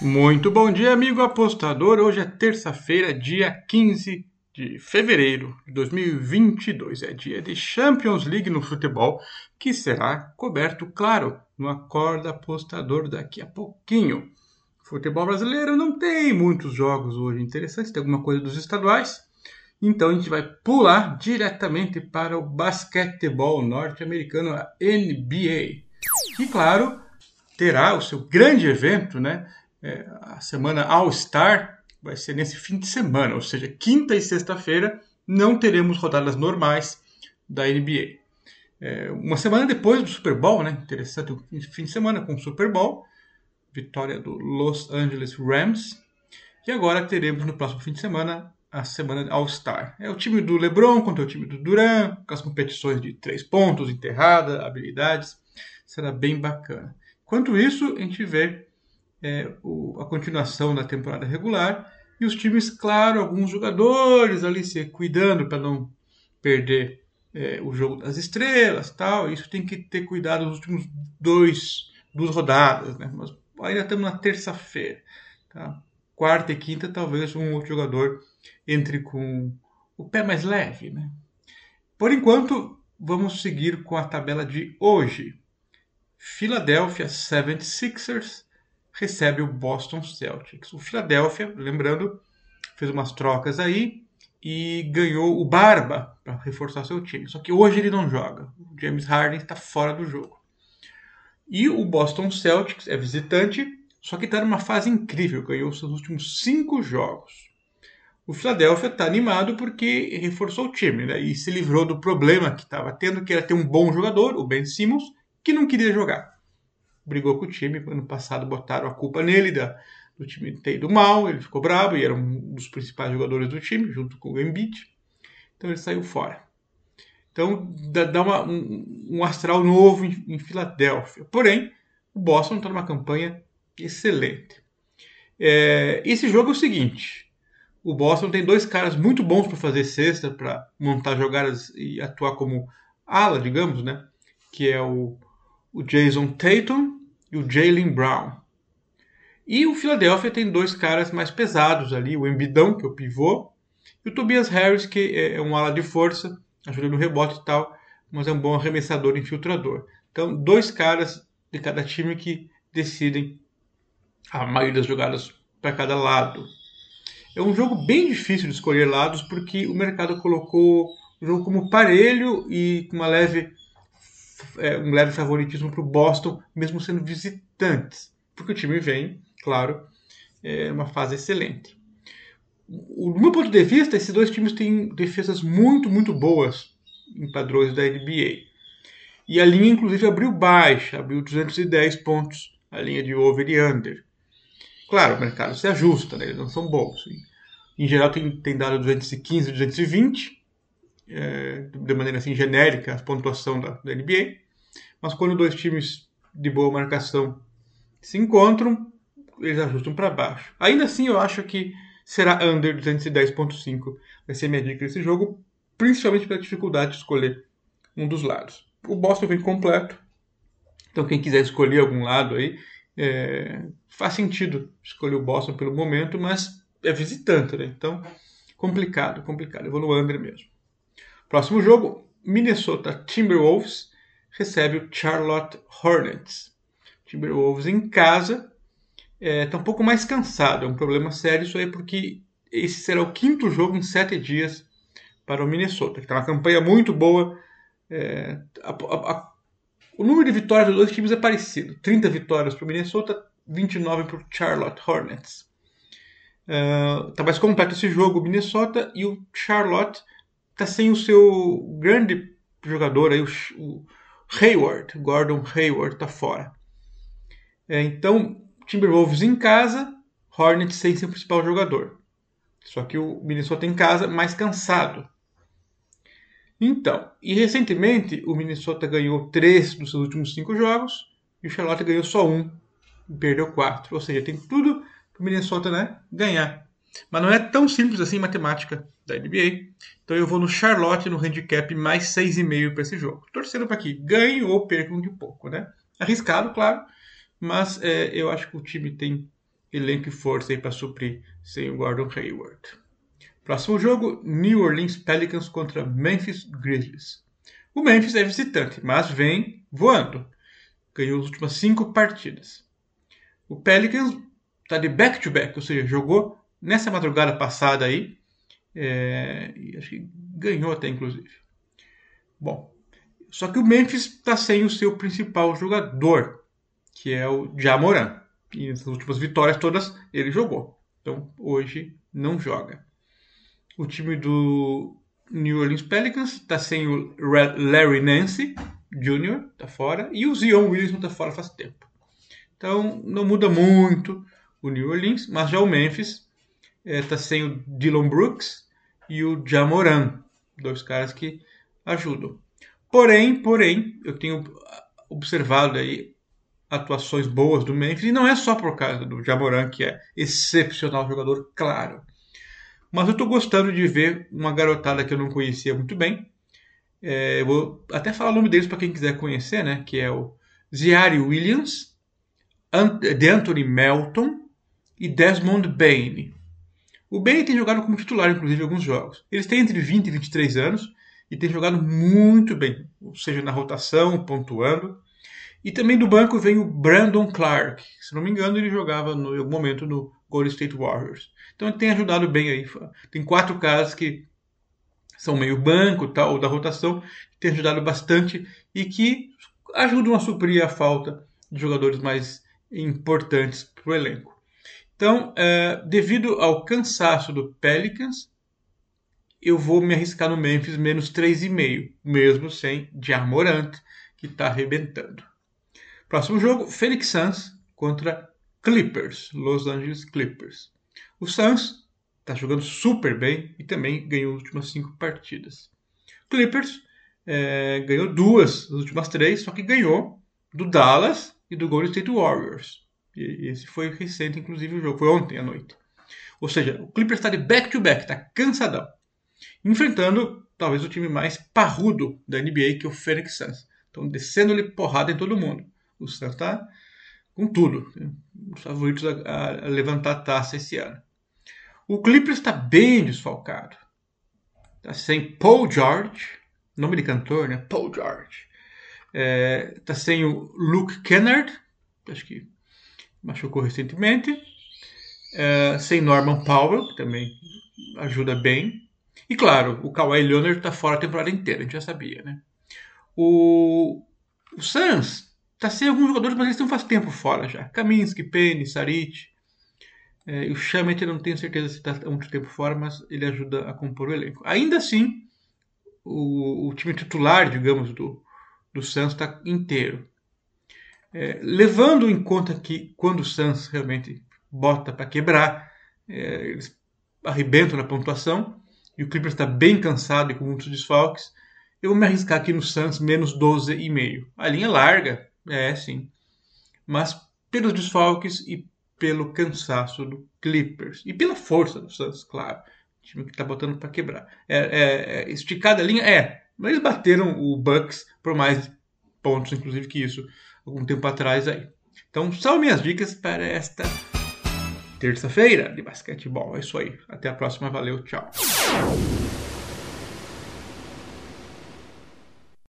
Muito bom dia, amigo apostador. Hoje é terça-feira, dia 15 de fevereiro de 2022. É dia de Champions League no futebol, que será coberto, claro, no Acorda Apostador daqui a pouquinho. Futebol brasileiro não tem muitos jogos hoje interessantes, tem alguma coisa dos estaduais. Então a gente vai pular diretamente para o basquetebol norte-americano, a NBA. E claro, terá o seu grande evento, né? É, a semana All-Star vai ser nesse fim de semana, ou seja, quinta e sexta-feira não teremos rodadas normais da NBA. É, uma semana depois do Super Bowl, né? Interessante, um fim de semana com o Super Bowl, vitória do Los Angeles Rams. E agora teremos no próximo fim de semana a semana All-Star. É o time do LeBron contra o time do Duran, com as competições de três pontos, enterrada, habilidades. Será bem bacana. Enquanto isso, a gente vê é, o, a continuação da temporada regular e os times, claro, alguns jogadores ali se cuidando para não perder é, o jogo das estrelas, tal. Isso tem que ter cuidado nos últimos dois duas rodadas, né? Mas ainda estamos na terça-feira, tá? Quarta e quinta, talvez um outro jogador entre com o pé mais leve, né? Por enquanto, vamos seguir com a tabela de hoje. Philadelphia 76ers recebe o Boston Celtics. O Philadelphia, lembrando, fez umas trocas aí e ganhou o Barba para reforçar seu time. Só que hoje ele não joga. O James Harden está fora do jogo. E o Boston Celtics é visitante, só que está numa fase incrível. Ganhou seus últimos cinco jogos. O Philadelphia está animado porque reforçou o time né? e se livrou do problema que estava tendo, que era ter um bom jogador, o Ben Simmons, que não queria jogar. Brigou com o time, ano passado botaram a culpa nele da, do time ter ido mal, ele ficou bravo e era um dos principais jogadores do time, junto com o Embiid. Então ele saiu fora. Então dá, uma, um, um, astral novo em, em Filadélfia. Porém, o Boston está numa campanha excelente. É, esse jogo é o seguinte: o Boston tem dois caras muito bons para fazer cesta, para montar jogadas e atuar como ala, digamos, né? Que é o o Jason Tatum e o Jalen Brown. E o Philadelphia tem dois caras mais pesados ali, o Embidão, que é o pivô, e o Tobias Harris, que é, é um ala de força, ajuda no rebote e tal, mas é um bom arremessador infiltrador. Então, dois caras de cada time que decidem a maioria das jogadas para cada lado. É um jogo bem difícil de escolher lados porque o mercado colocou o jogo como parelho e com uma leve é, um leve favoritismo para o Boston, mesmo sendo visitantes, porque o time vem, claro, é uma fase excelente. Do meu ponto de vista, esses dois times têm defesas muito, muito boas em padrões da NBA. E a linha, inclusive, abriu baixa, abriu 210 pontos, a linha de over e under. Claro, o mercado se ajusta, né? eles não são bons. Em geral, tem, tem dado 215, 220, é, de maneira assim genérica a pontuação da, da NBA, mas quando dois times de boa marcação se encontram, eles ajustam para baixo. Ainda assim, eu acho que será under 210.5. Vai ser minha dica desse jogo, principalmente pela dificuldade de escolher um dos lados. O Boston vem completo, então quem quiser escolher algum lado aí, é, faz sentido escolher o Boston pelo momento, mas é visitante, né? Então, complicado, complicado. Eu vou no under mesmo. Próximo jogo, Minnesota Timberwolves recebe o Charlotte Hornets. Timberwolves em casa está é, tá um pouco mais cansado, é um problema sério isso aí porque esse será o quinto jogo em sete dias para o Minnesota, que está uma campanha muito boa. É, a, a, a, o número de vitórias dos dois times é parecido: 30 vitórias para o Minnesota, 29 para o Charlotte Hornets. Está uh, mais completo esse jogo, o Minnesota e o Charlotte está sem o seu grande jogador aí, o, o Hayward, Gordon Hayward está fora. É, então, Timberwolves em casa, Hornets sem seu principal jogador. Só que o Minnesota em casa mais cansado. Então, e recentemente o Minnesota ganhou três dos seus últimos cinco jogos e o Charlotte ganhou só um perdeu quatro. Ou seja, tem tudo para o Minnesota né, ganhar. Mas não é tão simples assim matemática da NBA. Então eu vou no Charlotte no handicap mais 6,5 para esse jogo. Torcendo para que ganhe ou perca um de pouco, né? Arriscado, claro, mas é, eu acho que o time tem elenco e força aí para suprir sem o Gordon Hayward. Próximo jogo, New Orleans Pelicans contra Memphis Grizzlies. O Memphis é visitante, mas vem voando. Ganhou as últimas cinco partidas. O Pelicans está de back-to-back, -back, ou seja, jogou nessa madrugada passada aí. É, acho que ganhou até, inclusive. Bom, só que o Memphis está sem o seu principal jogador, que é o Jamoran. E nas últimas vitórias todas ele jogou. Então hoje não joga. O time do New Orleans Pelicans está sem o Larry Nance Jr., está fora, e o Zion Williamson está fora faz tempo. Então não muda muito o New Orleans, mas já o Memphis está é, sem o Dylan Brooks e o Jamoran, dois caras que ajudam. Porém, porém, eu tenho observado aí atuações boas do Memphis, e não é só por causa do Jamoran, que é excepcional jogador, claro. Mas eu estou gostando de ver uma garotada que eu não conhecia muito bem. É, eu vou até falar o nome deles para quem quiser conhecer, né? Que é o Ziari Williams, de Anthony Melton e Desmond Bain. O Bain tem jogado como titular, inclusive, em alguns jogos. Eles têm entre 20 e 23 anos e têm jogado muito bem, ou seja, na rotação, pontuando. E também do banco vem o Brandon Clark. Se não me engano, ele jogava no, em algum momento no Golden State Warriors. Então ele tem ajudado bem aí. Tem quatro caras que são meio banco tal, da rotação, que tem ajudado bastante e que ajudam a suprir a falta de jogadores mais importantes para o elenco. Então, é, devido ao cansaço do Pelicans, eu vou me arriscar no Memphis menos 3,5, mesmo sem Jamorant, que está arrebentando. Próximo jogo, Phoenix Suns contra Clippers, Los Angeles Clippers. O Suns está jogando super bem e também ganhou as últimas cinco partidas. Clippers é, ganhou duas das últimas três, só que ganhou do Dallas e do Golden State Warriors. Esse foi recente, inclusive, o jogo. Foi ontem à noite. Ou seja, o Clippers está de back-to-back, está cansadão. Enfrentando talvez o time mais parrudo da NBA, que é o Phoenix Suns. Estão descendo-lhe porrada em todo mundo. O Suns está com tudo. Os favoritos a, a, levantar a taça esse ano. O Clippers está bem desfalcado. Está sem Paul George, nome de cantor, né? Paul George. Está é, tá sem o Luke Kennard, acho que machucou recentemente. É, sem Norman Powell, que também ajuda bem. E claro, o Kawhi Leonard está fora a temporada inteira, a gente já sabia, né? O, o Suns Tá sem alguns jogadores, mas eles estão faz tempo fora já. Kaminsky, Penny, Saric. É, o Chamet não tenho certeza se está há muito tempo fora, mas ele ajuda a compor o elenco. Ainda assim, o, o time titular, digamos, do, do está inteiro. É, levando em conta que quando o Suns realmente bota para quebrar, é, eles arrebentam na pontuação, e o Clippers está bem cansado e com muitos desfalques, eu vou me arriscar aqui no Suns menos 12,5. A linha larga, é, sim. Mas pelos desfalques e pelo cansaço do Clippers. E pela força do Suns, claro. O time que está botando para quebrar. É, é, é, esticada a linha? É. Mas eles bateram o Bucks por mais pontos, inclusive, que isso, algum tempo atrás aí. Então, são minhas dicas para esta terça-feira de basquetebol. É isso aí. Até a próxima. Valeu. Tchau.